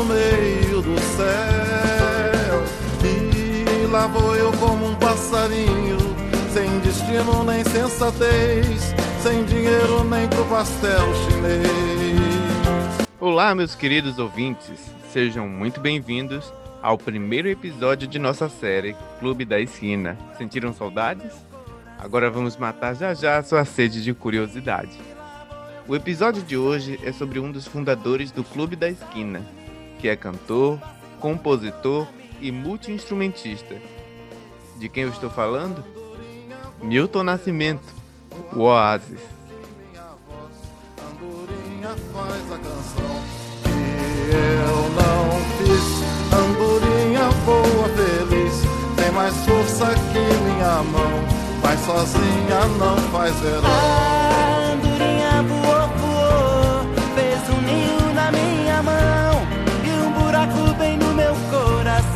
no meio do céu. E lá vou eu como um passarinho, sem destino nem sensatez, sem dinheiro nem pro pastel chinês. Olá, meus queridos ouvintes, sejam muito bem-vindos ao primeiro episódio de nossa série Clube da Esquina. Sentiram saudades? Agora vamos matar já já a sua sede de curiosidade. O episódio de hoje é sobre um dos fundadores do Clube da Esquina, que é cantor, compositor e multiinstrumentista. De quem eu estou falando? Milton Nascimento, o Oasis. Andorinha voa feliz, tem mais força que minha mão mas sozinha não faz verão.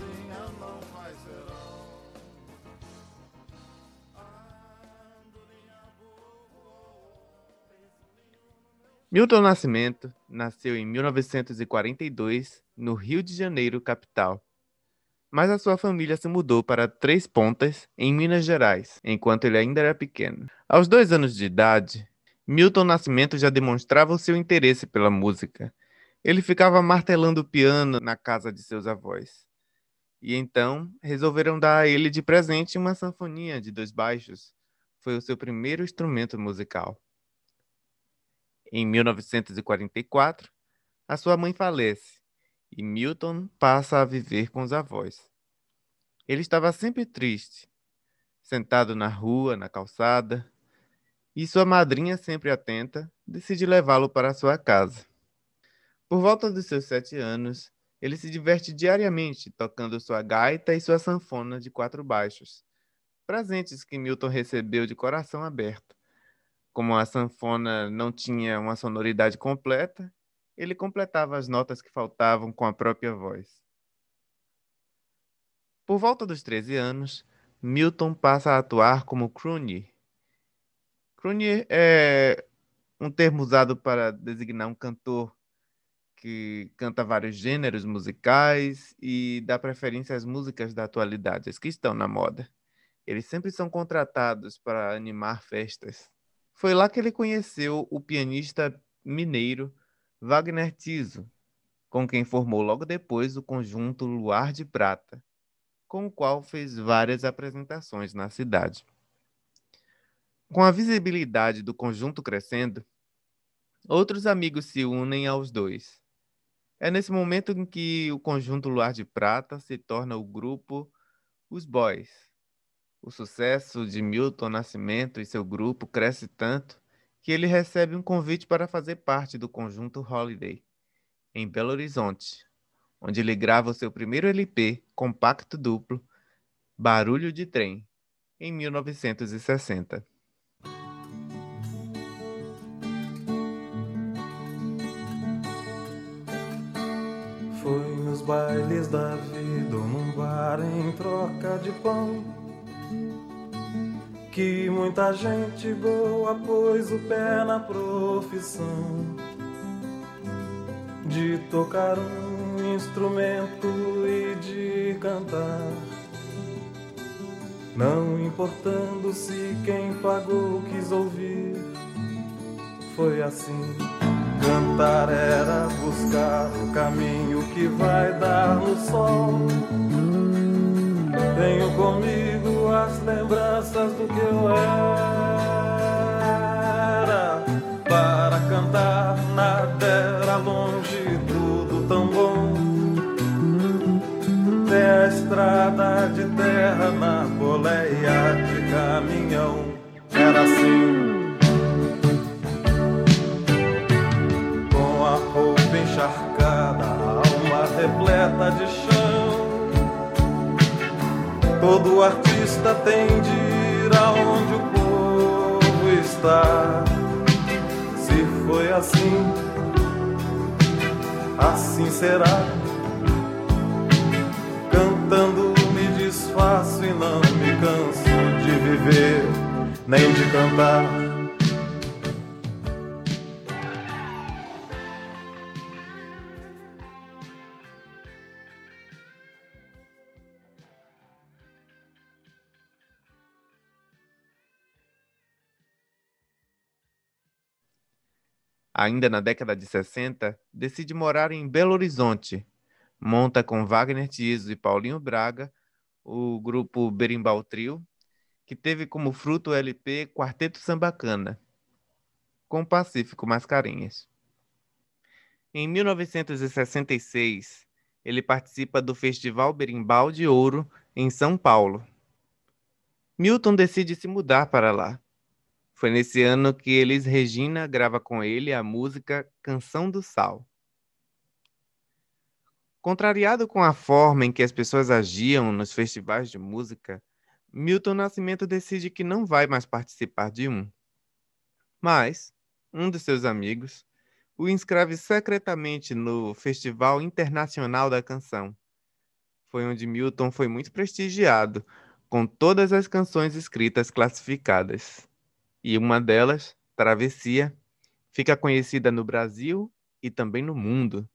não faz. Milton Nascimento nasceu em 1942 no Rio de Janeiro, capital mas a sua família se mudou para Três Pontas, em Minas Gerais, enquanto ele ainda era pequeno. Aos dois anos de idade, Milton Nascimento já demonstrava o seu interesse pela música. Ele ficava martelando o piano na casa de seus avós. E então resolveram dar a ele de presente uma sanfoninha de dois baixos. Foi o seu primeiro instrumento musical. Em 1944, a sua mãe falece e Milton passa a viver com os avós. Ele estava sempre triste, sentado na rua, na calçada, e sua madrinha, sempre atenta, decide levá-lo para sua casa. Por volta dos seus sete anos, ele se diverte diariamente tocando sua gaita e sua sanfona de quatro baixos, presentes que Milton recebeu de coração aberto. Como a sanfona não tinha uma sonoridade completa, ele completava as notas que faltavam com a própria voz. Por volta dos 13 anos, Milton passa a atuar como crooner. Crooner é um termo usado para designar um cantor que canta vários gêneros musicais e dá preferência às músicas da atualidade, as que estão na moda. Eles sempre são contratados para animar festas. Foi lá que ele conheceu o pianista mineiro Wagner Tiso, com quem formou logo depois o conjunto Luar de Prata, com o qual fez várias apresentações na cidade. Com a visibilidade do conjunto crescendo, outros amigos se unem aos dois. É nesse momento em que o conjunto Luar de Prata se torna o grupo Os Boys. O sucesso de Milton Nascimento e seu grupo cresce tanto que ele recebe um convite para fazer parte do conjunto Holiday, em Belo Horizonte, onde ele grava o seu primeiro LP compacto duplo, Barulho de Trem, em 1960. Bailes da vida ou num bar em troca de pão que muita gente boa pôs o pé na profissão de tocar um instrumento e de cantar. Não importando se quem pagou quis ouvir, foi assim. Cantar era buscar o caminho que vai dar no sol. Tenho comigo as lembranças do que eu era. Para cantar nada era longe, tudo tão bom. Tem a estrada de terra na boleia de caminhão. Era assim. encharcada, alma repleta de chão. Todo artista tem de ir aonde o povo está. Se foi assim, assim será. Cantando me disfaço e não me canso de viver, nem de cantar. Ainda na década de 60, decide morar em Belo Horizonte. Monta com Wagner Tiso e Paulinho Braga o grupo Berimbau Trio, que teve como fruto o LP Quarteto Sambacana, com Pacífico Mascarenhas. Em 1966, ele participa do Festival Berimbau de Ouro em São Paulo. Milton decide se mudar para lá foi nesse ano que Elis Regina grava com ele a música Canção do Sal. Contrariado com a forma em que as pessoas agiam nos festivais de música, Milton Nascimento decide que não vai mais participar de um. Mas um de seus amigos o inscreve secretamente no Festival Internacional da Canção. Foi onde Milton foi muito prestigiado, com todas as canções escritas classificadas e uma delas, Travessia, fica conhecida no Brasil e também no mundo.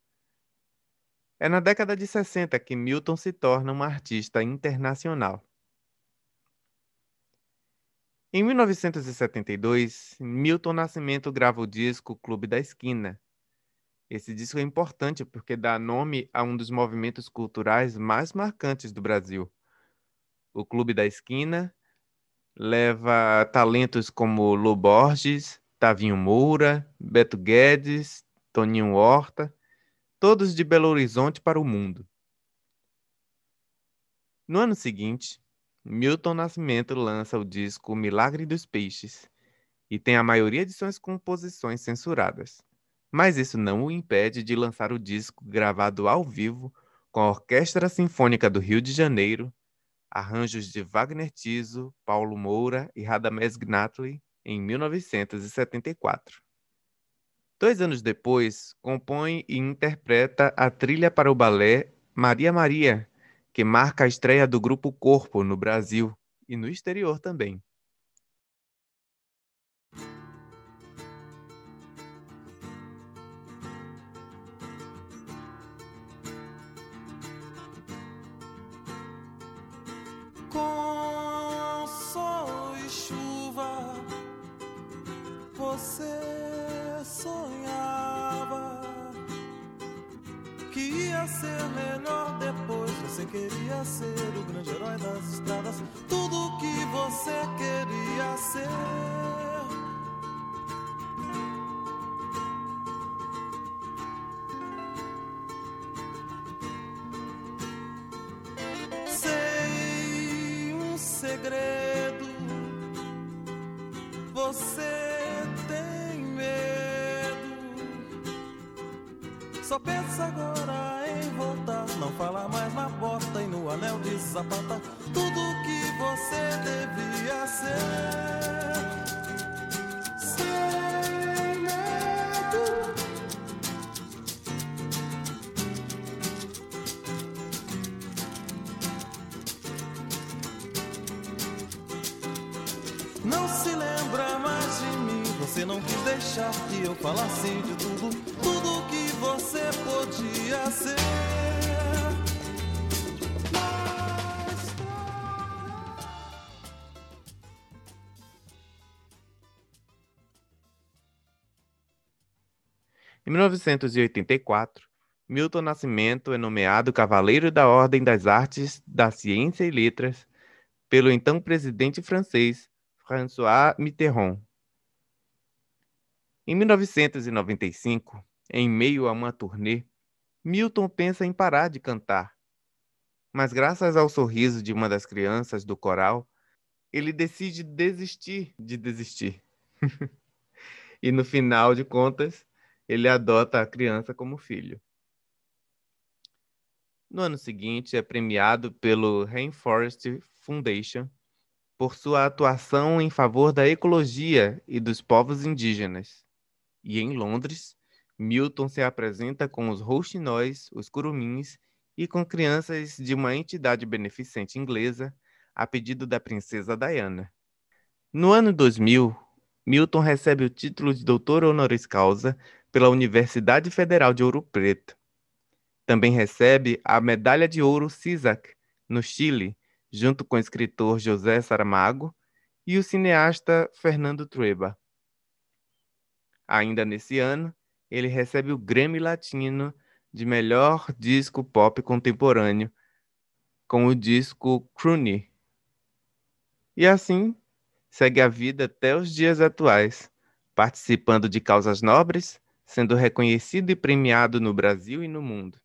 É na década de 60 que Milton se torna um artista internacional. Em 1972, Milton Nascimento grava o disco Clube da Esquina. Esse disco é importante porque dá nome a um dos movimentos culturais mais marcantes do Brasil. O Clube da Esquina leva talentos como Lu Borges, Tavinho Moura, Beto Guedes, Toninho Horta, todos de Belo Horizonte para o mundo. No ano seguinte, Milton Nascimento lança o disco Milagre dos Peixes e tem a maioria de suas composições censuradas. Mas isso não o impede de lançar o disco gravado ao vivo com a Orquestra Sinfônica do Rio de Janeiro arranjos de Wagner Tiso, Paulo Moura e Radamés Gnatli, em 1974. Dois anos depois, compõe e interpreta a trilha para o balé Maria Maria, que marca a estreia do grupo Corpo no Brasil e no exterior também. Ser melhor depois. Você queria ser o grande herói das estradas, tudo que você queria ser. Só pensa agora não fala mais na bota e no anel de sapata. Tudo que você devia ser. Sem medo. Não se lembra mais de mim. Você não quis deixar que eu falasse de tudo, tudo que você podia ser. Em 1984, Milton Nascimento é nomeado Cavaleiro da Ordem das Artes da Ciência e Letras pelo então presidente francês François Mitterrand. Em 1995, em meio a uma turnê, Milton pensa em parar de cantar. Mas graças ao sorriso de uma das crianças do coral, ele decide desistir de desistir. e no final de contas, ele adota a criança como filho. No ano seguinte, é premiado pelo Rainforest Foundation por sua atuação em favor da ecologia e dos povos indígenas. E em Londres, Milton se apresenta com os rouxinóis, os curumins e com crianças de uma entidade beneficente inglesa a pedido da princesa Diana. No ano 2000, Milton recebe o título de doutor honoris causa pela Universidade Federal de Ouro Preto. Também recebe a Medalha de Ouro CISAC, no Chile, junto com o escritor José Saramago e o cineasta Fernando Trueba. Ainda nesse ano, ele recebe o Grammy Latino de melhor disco pop contemporâneo com o disco Crooney. E assim, segue a vida até os dias atuais, participando de causas nobres, sendo reconhecido e premiado no Brasil e no mundo.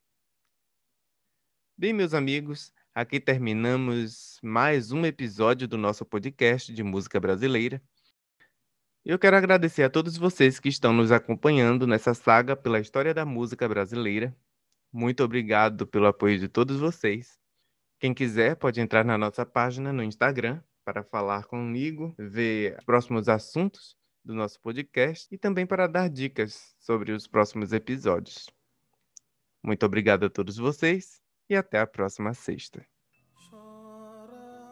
Bem, meus amigos, Aqui terminamos mais um episódio do nosso podcast de música brasileira. Eu quero agradecer a todos vocês que estão nos acompanhando nessa saga pela história da música brasileira. Muito obrigado pelo apoio de todos vocês. Quem quiser pode entrar na nossa página no Instagram para falar comigo, ver os próximos assuntos do nosso podcast e também para dar dicas sobre os próximos episódios. Muito obrigado a todos vocês e até a próxima sexta. Chora,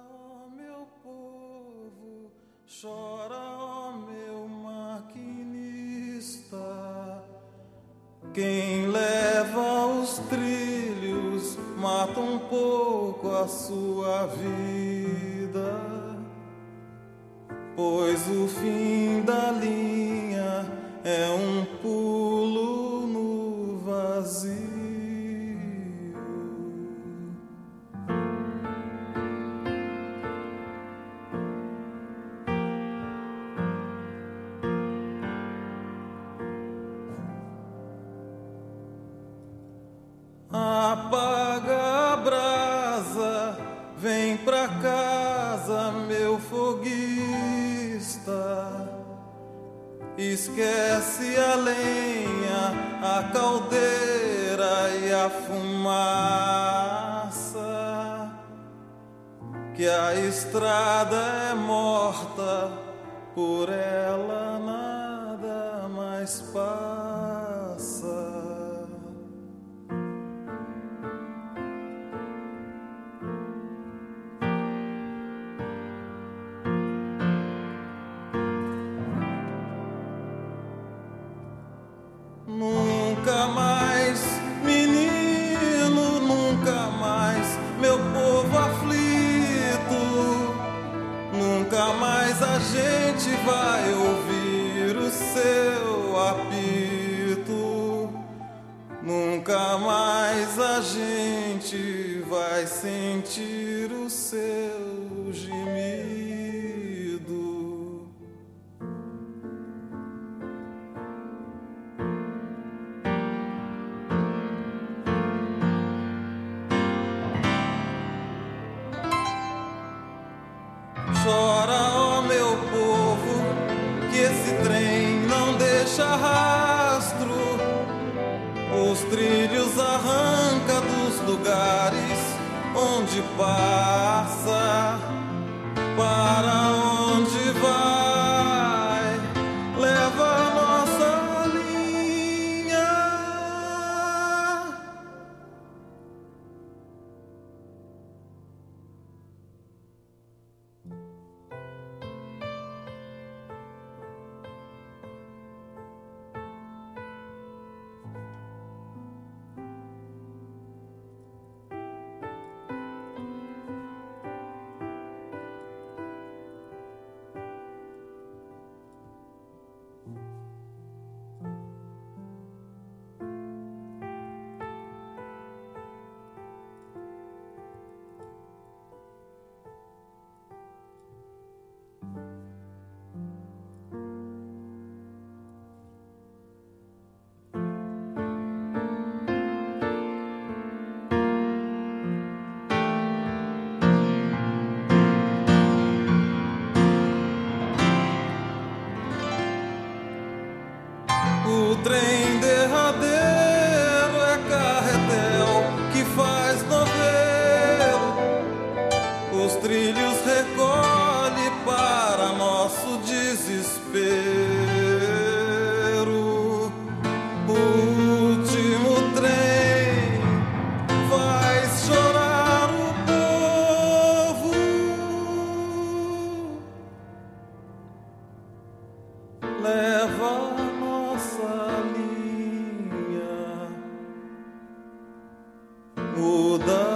Quem leva os trilhos mata um pouco a sua vida, pois o fim da linha é um Esquece a lenha, a caldeira e a fumaça. Que a estrada é morta, por ela nada mais passa. Sentir o seu the